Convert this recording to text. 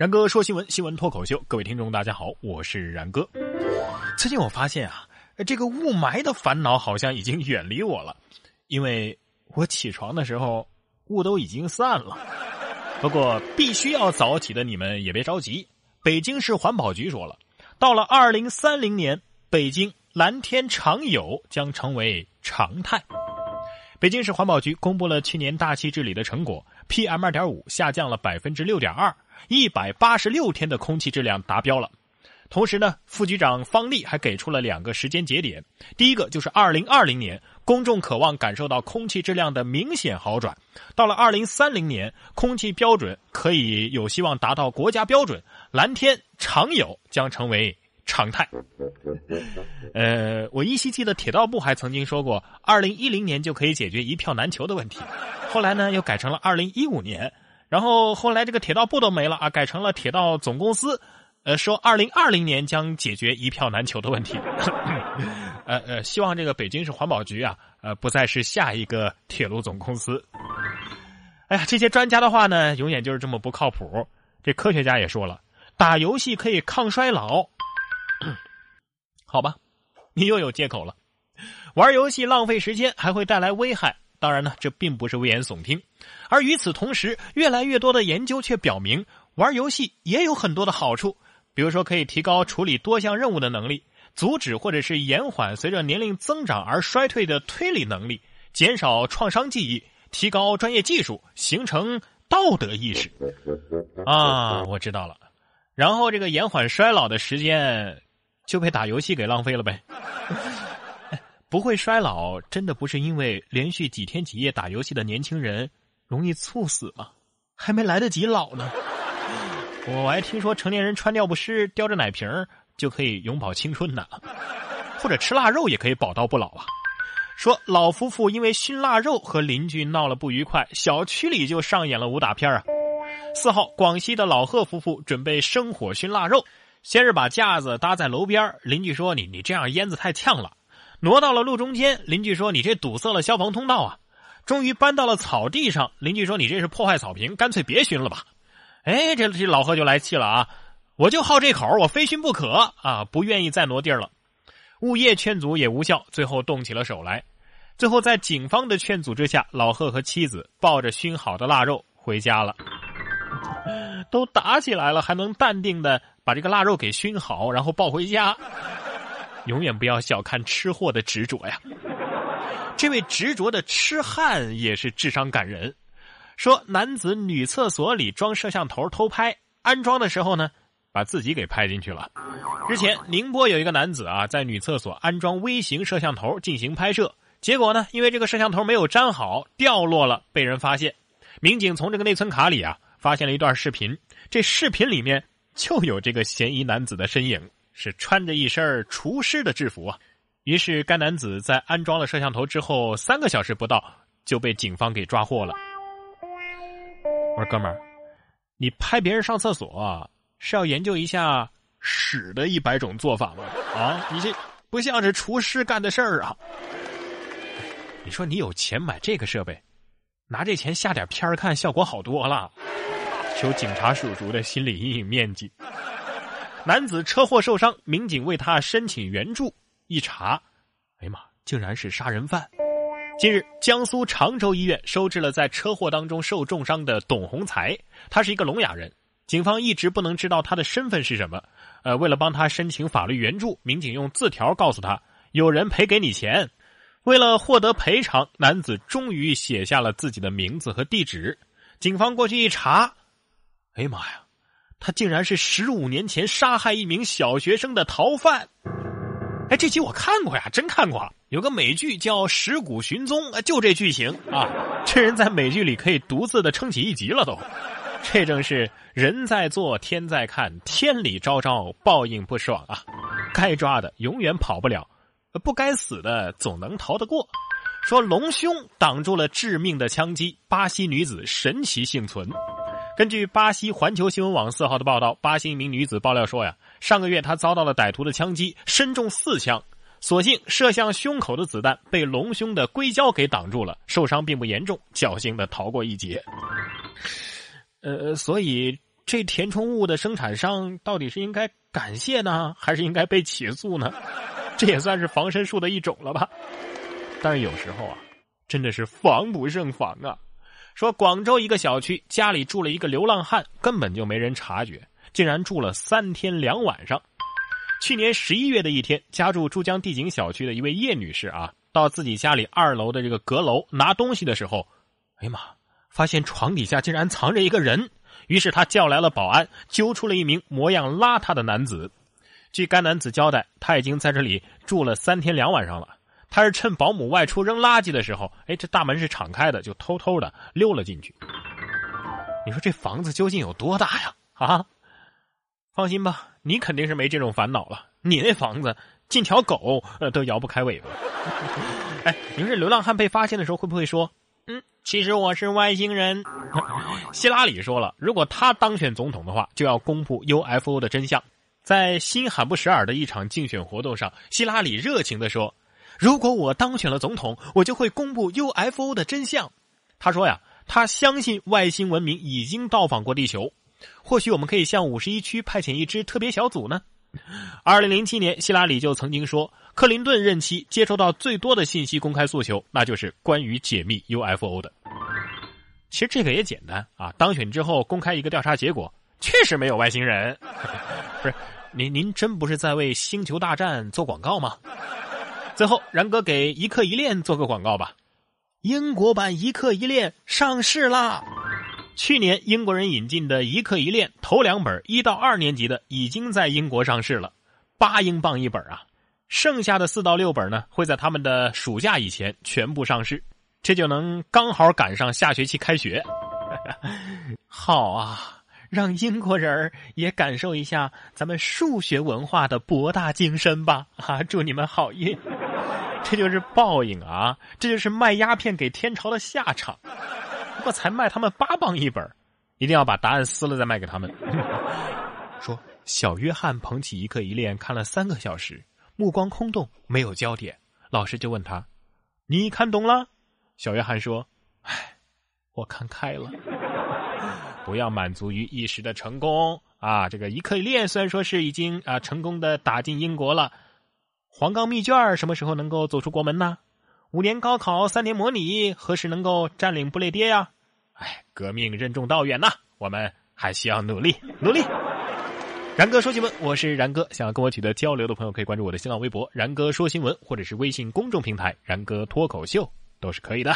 然哥说新闻，新闻脱口秀，各位听众大家好，我是然哥。最近我发现啊，这个雾霾的烦恼好像已经远离我了，因为我起床的时候雾都已经散了。不过必须要早起的你们也别着急，北京市环保局说了，到了二零三零年，北京蓝天常有将成为常态。北京市环保局公布了去年大气治理的成果，PM 二点五下降了百分之六点二。一百八十六天的空气质量达标了，同时呢，副局长方丽还给出了两个时间节点，第一个就是二零二零年，公众渴望感受到空气质量的明显好转；到了二零三零年，空气标准可以有希望达到国家标准，蓝天常有将成为常态。呃，我依稀记得铁道部还曾经说过，二零一零年就可以解决一票难求的问题，后来呢又改成了二零一五年。然后后来这个铁道部都没了啊，改成了铁道总公司，呃，说二零二零年将解决一票难求的问题。呃呃，希望这个北京市环保局啊，呃，不再是下一个铁路总公司。哎呀，这些专家的话呢，永远就是这么不靠谱。这科学家也说了，打游戏可以抗衰老。好吧，你又有借口了，玩游戏浪费时间，还会带来危害。当然呢，这并不是危言耸听，而与此同时，越来越多的研究却表明，玩游戏也有很多的好处，比如说可以提高处理多项任务的能力，阻止或者是延缓随着年龄增长而衰退的推理能力，减少创伤记忆，提高专业技术，形成道德意识。啊，我知道了，然后这个延缓衰老的时间就被打游戏给浪费了呗。不会衰老，真的不是因为连续几天几夜打游戏的年轻人容易猝死吗？还没来得及老呢。我还听说成年人穿尿不湿、叼着奶瓶就可以永葆青春呢，或者吃腊肉也可以宝刀不老啊。说老夫妇因为熏腊肉和邻居闹了不愉快，小区里就上演了武打片啊。四号，广西的老贺夫妇准备生火熏腊肉，先是把架子搭在楼边邻居说：“你你这样烟子太呛了。”挪到了路中间，邻居说：“你这堵塞了消防通道啊！”终于搬到了草地上，邻居说：“你这是破坏草坪，干脆别熏了吧。”哎，这这老贺就来气了啊！我就好这口，我非熏不可啊！不愿意再挪地儿了。物业劝阻也无效，最后动起了手来。最后在警方的劝阻之下，老贺和妻子抱着熏好的腊肉回家了。都打起来了，还能淡定的把这个腊肉给熏好，然后抱回家。永远不要小看吃货的执着呀！这位执着的痴汉也是智商感人。说男子女厕所里装摄像头偷拍，安装的时候呢，把自己给拍进去了。之前宁波有一个男子啊，在女厕所安装微型摄像头进行拍摄，结果呢，因为这个摄像头没有粘好，掉落了，被人发现。民警从这个内存卡里啊，发现了一段视频，这视频里面就有这个嫌疑男子的身影。是穿着一身厨师的制服啊，于是该男子在安装了摄像头之后，三个小时不到就被警方给抓获了。我说哥们儿，你拍别人上厕所是要研究一下屎的一百种做法吗？啊，你这不像是厨师干的事儿啊！你说你有钱买这个设备，拿这钱下点片儿看，效果好多了。求警察叔叔的心理阴影面积。男子车祸受伤，民警为他申请援助。一查，哎呀妈，竟然是杀人犯！近日，江苏常州医院收治了在车祸当中受重伤的董洪才，他是一个聋哑人。警方一直不能知道他的身份是什么。呃，为了帮他申请法律援助，民警用字条告诉他有人赔给你钱。为了获得赔偿，男子终于写下了自己的名字和地址。警方过去一查，哎呀妈呀！他竟然是十五年前杀害一名小学生的逃犯，哎，这集我看过呀，真看过。有个美剧叫《尸骨寻踪》，就这剧情啊，这人在美剧里可以独自的撑起一集了都。这正是人在做天在看，天理昭昭，报应不爽啊！该抓的永远跑不了，不该死的总能逃得过。说隆胸挡住了致命的枪击，巴西女子神奇幸存。根据巴西环球新闻网四号的报道，巴西一名女子爆料说呀，上个月她遭到了歹徒的枪击，身中四枪，所幸射向胸口的子弹被隆胸的硅胶给挡住了，受伤并不严重，侥幸的逃过一劫。呃，所以这填充物的生产商到底是应该感谢呢，还是应该被起诉呢？这也算是防身术的一种了吧？但是有时候啊，真的是防不胜防啊。说广州一个小区家里住了一个流浪汉，根本就没人察觉，竟然住了三天两晚上。去年十一月的一天，家住珠江帝景小区的一位叶女士啊，到自己家里二楼的这个阁楼拿东西的时候，哎呀妈，发现床底下竟然藏着一个人。于是他叫来了保安，揪出了一名模样邋遢的男子。据该男子交代，他已经在这里住了三天两晚上了。他是趁保姆外出扔垃圾的时候，哎，这大门是敞开的，就偷偷的溜了进去。你说这房子究竟有多大呀？啊，放心吧，你肯定是没这种烦恼了。你那房子进条狗呃都摇不开尾巴。哎，你说这流浪汉被发现的时候会不会说？嗯，其实我是外星人。希拉里说了，如果他当选总统的话，就要公布 UFO 的真相。在新罕布什尔的一场竞选活动上，希拉里热情的说：“如果我当选了总统，我就会公布 UFO 的真相。”他说呀，他相信外星文明已经到访过地球。或许我们可以向五十一区派遣一支特别小组呢。二零零七年，希拉里就曾经说。克林顿任期接收到最多的信息公开诉求，那就是关于解密 UFO 的。其实这个也简单啊，当选之后公开一个调查结果，确实没有外星人。不是，您您真不是在为《星球大战》做广告吗？最后，然哥给一刻一练做个广告吧。英国版一刻一练上市啦！去年英国人引进的一刻一练头两本一到二年级的已经在英国上市了，八英镑一本啊。剩下的四到六本呢，会在他们的暑假以前全部上市，这就能刚好赶上下学期开学。好啊，让英国人也感受一下咱们数学文化的博大精深吧！啊，祝你们好运。这就是报应啊！这就是卖鸦片给天朝的下场。不过才卖他们八磅一本，一定要把答案撕了再卖给他们。说小约翰捧起一课一练看了三个小时。目光空洞，没有焦点。老师就问他：“你看懂了？”小约翰说：“唉，我看开了。不要满足于一时的成功啊！这个一刻一练虽然说是已经啊成功的打进英国了，黄冈密卷什么时候能够走出国门呢？五年高考，三年模拟，何时能够占领不列颠呀？哎，革命任重道远呐，我们还需要努力，努力。”然哥说新闻，我是然哥。想要跟我取得交流的朋友，可以关注我的新浪微博“然哥说新闻”或者是微信公众平台“然哥脱口秀”，都是可以的。